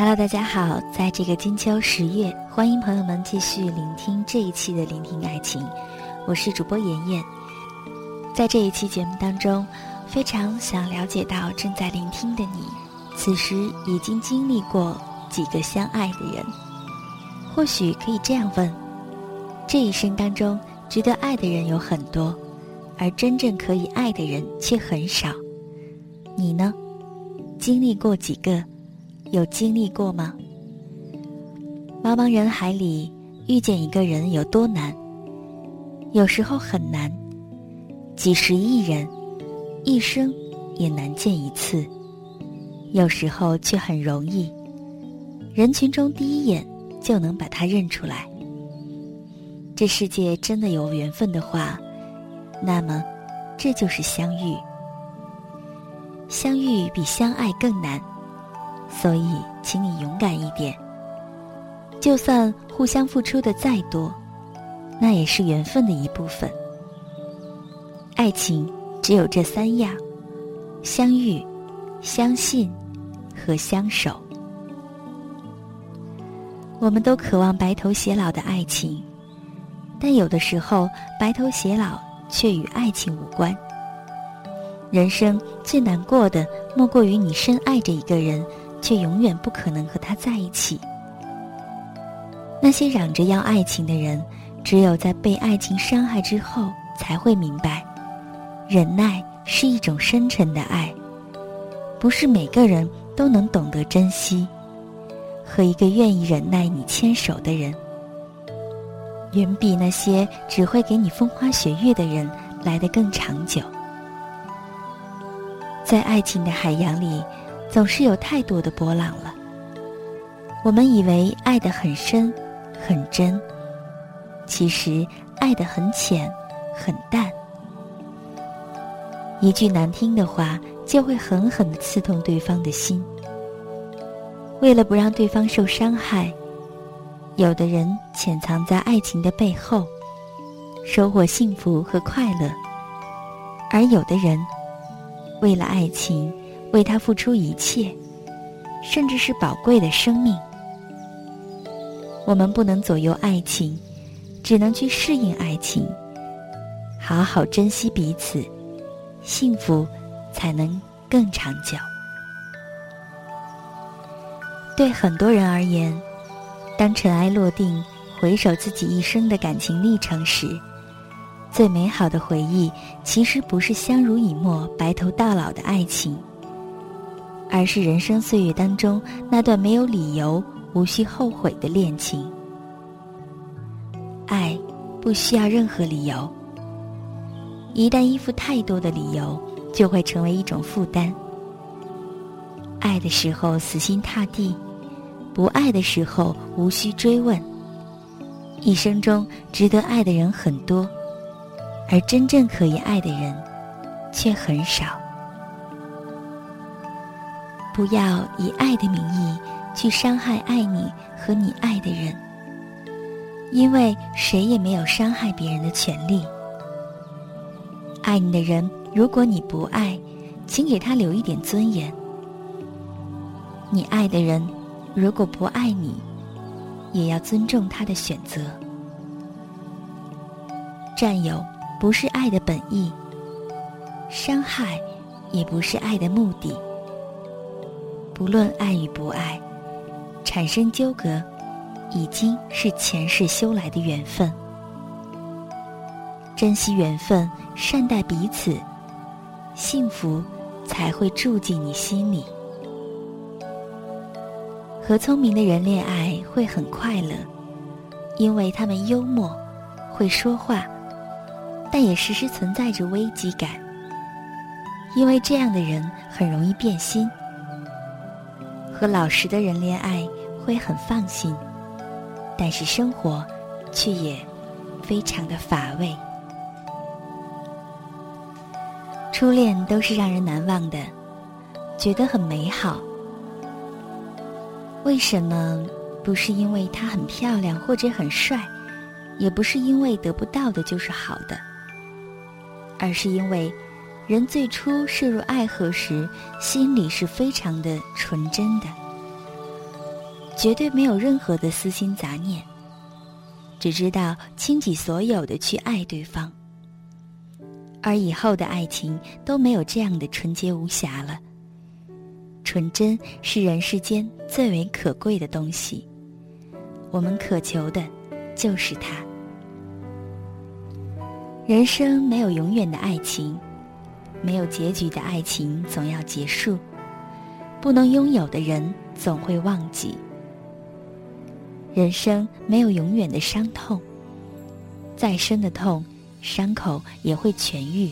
Hello，大家好，在这个金秋十月，欢迎朋友们继续聆听这一期的《聆听爱情》，我是主播妍妍。在这一期节目当中，非常想了解到正在聆听的你，此时已经经历过几个相爱的人？或许可以这样问：这一生当中，值得爱的人有很多，而真正可以爱的人却很少。你呢？经历过几个？有经历过吗？茫茫人海里遇见一个人有多难？有时候很难，几十亿人一生也难见一次。有时候却很容易，人群中第一眼就能把他认出来。这世界真的有缘分的话，那么这就是相遇。相遇比相爱更难。所以，请你勇敢一点。就算互相付出的再多，那也是缘分的一部分。爱情只有这三样：相遇、相信和相守。我们都渴望白头偕老的爱情，但有的时候，白头偕老却与爱情无关。人生最难过的，莫过于你深爱着一个人。却永远不可能和他在一起。那些嚷着要爱情的人，只有在被爱情伤害之后，才会明白，忍耐是一种深沉的爱，不是每个人都能懂得珍惜。和一个愿意忍耐你牵手的人，远比那些只会给你风花雪月的人来得更长久。在爱情的海洋里。总是有太多的波浪了。我们以为爱得很深，很真，其实爱得很浅，很淡。一句难听的话，就会狠狠的刺痛对方的心。为了不让对方受伤害，有的人潜藏在爱情的背后，收获幸福和快乐；而有的人，为了爱情。为他付出一切，甚至是宝贵的生命。我们不能左右爱情，只能去适应爱情，好好珍惜彼此，幸福才能更长久。对很多人而言，当尘埃落定，回首自己一生的感情历程时，最美好的回忆，其实不是相濡以沫、白头到老的爱情。而是人生岁月当中那段没有理由、无需后悔的恋情。爱不需要任何理由，一旦依附太多的理由，就会成为一种负担。爱的时候死心塌地，不爱的时候无需追问。一生中值得爱的人很多，而真正可以爱的人却很少。不要以爱的名义去伤害爱你和你爱的人，因为谁也没有伤害别人的权利。爱你的人，如果你不爱，请给他留一点尊严；你爱的人，如果不爱你，也要尊重他的选择。占有不是爱的本意，伤害也不是爱的目的。不论爱与不爱，产生纠葛，已经是前世修来的缘分。珍惜缘分，善待彼此，幸福才会住进你心里。和聪明的人恋爱会很快乐，因为他们幽默，会说话，但也时时存在着危机感。因为这样的人很容易变心。和老实的人恋爱会很放心，但是生活却也非常的乏味。初恋都是让人难忘的，觉得很美好。为什么？不是因为他很漂亮或者很帅，也不是因为得不到的就是好的，而是因为人最初摄入爱河时，心里是非常的纯真的，绝对没有任何的私心杂念，只知道倾己所有的去爱对方。而以后的爱情都没有这样的纯洁无瑕了。纯真是人世间最为可贵的东西，我们渴求的，就是它。人生没有永远的爱情，没有结局的爱情总要结束，不能拥有的人总会忘记。人生没有永远的伤痛，再深的痛。伤口也会痊愈。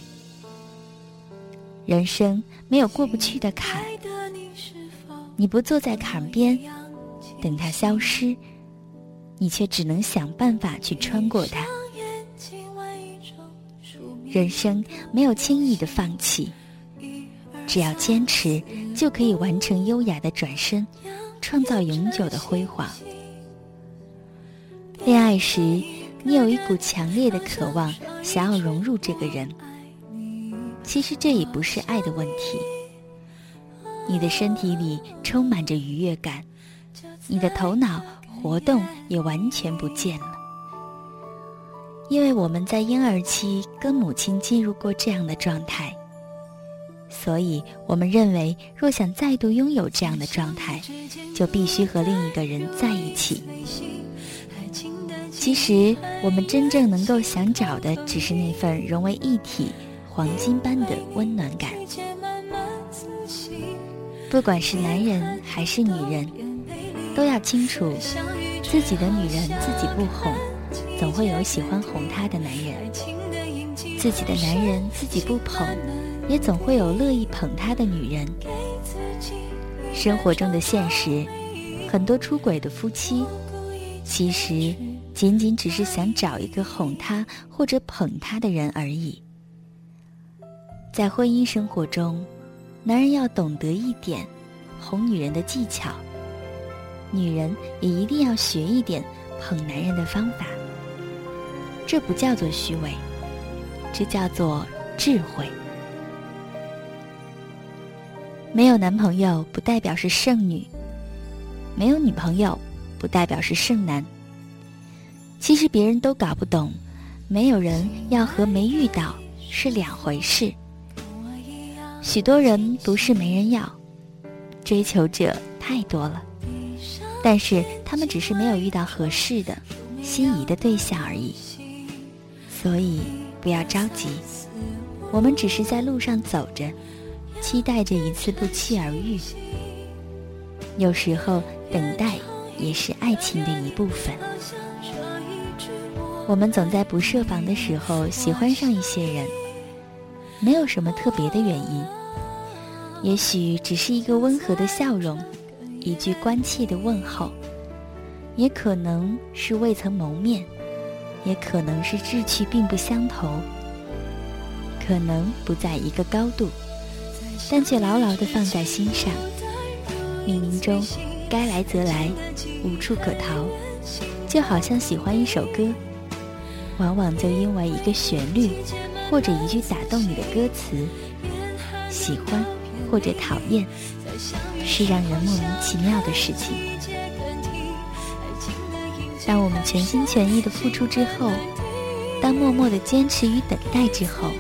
人生没有过不去的坎，你不坐在坎边，等它消失，你却只能想办法去穿过它。人生没有轻易的放弃，只要坚持，就可以完成优雅的转身，创造永久的辉煌。恋爱时。你有一股强烈的渴望，想要融入这个人。其实这也不是爱的问题。你的身体里充满着愉悦感，你的头脑活动也完全不见了。因为我们在婴儿期跟母亲进入过这样的状态，所以我们认为，若想再度拥有这样的状态，就必须和另一个人在一起。其实，我们真正能够想找的，只是那份融为一体、黄金般的温暖感。不管是男人还是女人，都要清楚，自己的女人自己不哄，总会有喜欢哄她的男人；自己的男人自己不捧，也总会有乐意捧他的女人。生活中的现实，很多出轨的夫妻，其实。仅仅只是想找一个哄他或者捧他的人而已。在婚姻生活中，男人要懂得一点哄女人的技巧，女人也一定要学一点捧男人的方法。这不叫做虚伪，这叫做智慧。没有男朋友不代表是剩女，没有女朋友不代表是剩男。其实别人都搞不懂，没有人要和没遇到是两回事。许多人不是没人要，追求者太多了，但是他们只是没有遇到合适的、心仪的对象而已。所以不要着急，我们只是在路上走着，期待着一次不期而遇。有时候等待也是爱情的一部分。我们总在不设防的时候喜欢上一些人，没有什么特别的原因，也许只是一个温和的笑容，一句关切的问候，也可能是未曾谋面，也可能是志趣并不相投，可能不在一个高度，但却牢牢地放在心上。冥冥中，该来则来，无处可逃，就好像喜欢一首歌。往往就因为一个旋律，或者一句打动你的歌词，喜欢或者讨厌，是让人莫名其妙的事情。当我们全心全意的付出之后，当默默的坚持与等待之后，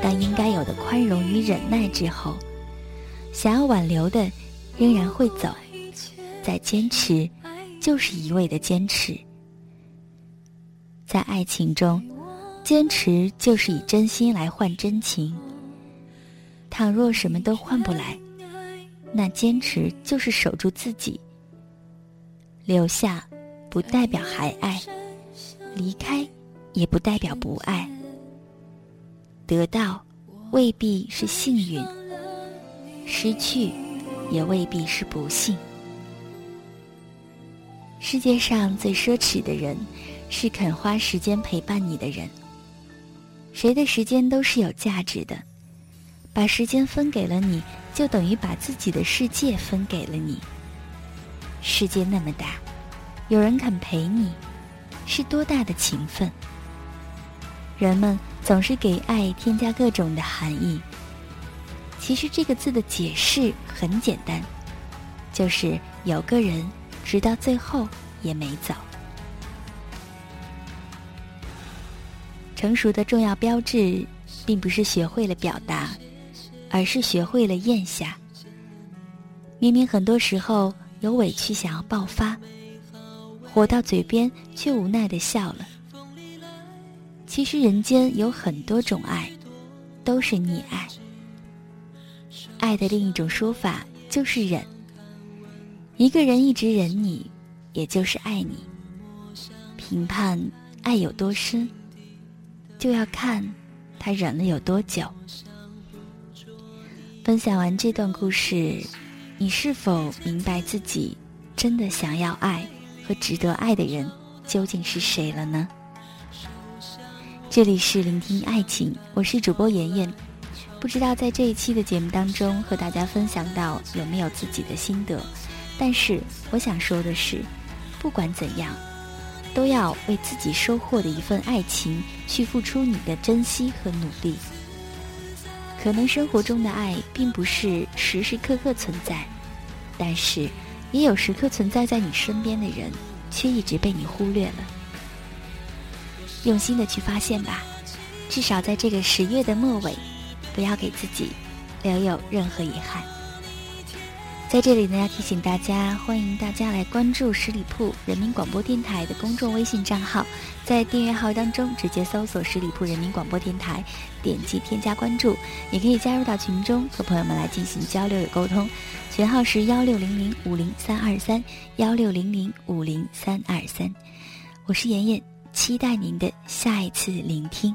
当应该有的宽容与忍耐之后，想要挽留的仍然会走，再坚持，就是一味的坚持。在爱情中，坚持就是以真心来换真情。倘若什么都换不来，那坚持就是守住自己。留下，不代表还爱；离开，也不代表不爱。得到，未必是幸运，失去也未必是不幸。世界上最奢侈的人，是肯花时间陪伴你的人。谁的时间都是有价值的，把时间分给了你，就等于把自己的世界分给了你。世界那么大，有人肯陪你，是多大的情分？人们总是给爱添加各种的含义。其实这个字的解释很简单，就是有个人直到最后也没走。成熟的重要标志，并不是学会了表达，而是学会了咽下。明明很多时候有委屈想要爆发，火到嘴边却无奈的笑了。其实人间有很多种爱，都是溺爱。爱的另一种说法就是忍。一个人一直忍你，也就是爱你。评判爱有多深，就要看他忍了有多久。分享完这段故事，你是否明白自己真的想要爱和值得爱的人究竟是谁了呢？这里是聆听爱情，我是主播妍妍。不知道在这一期的节目当中和大家分享到有没有自己的心得，但是我想说的是，不管怎样，都要为自己收获的一份爱情去付出你的珍惜和努力。可能生活中的爱并不是时时刻刻存在，但是也有时刻存在在你身边的人，却一直被你忽略了。用心的去发现吧，至少在这个十月的末尾，不要给自己留有任何遗憾。在这里呢，要提醒大家，欢迎大家来关注十里铺人民广播电台的公众微信账号，在订阅号当中直接搜索“十里铺人民广播电台”，点击添加关注，也可以加入到群中和朋友们来进行交流与沟通。群号是幺六零零五零三二三幺六零零五零三二三，我是妍妍。期待您的下一次聆听。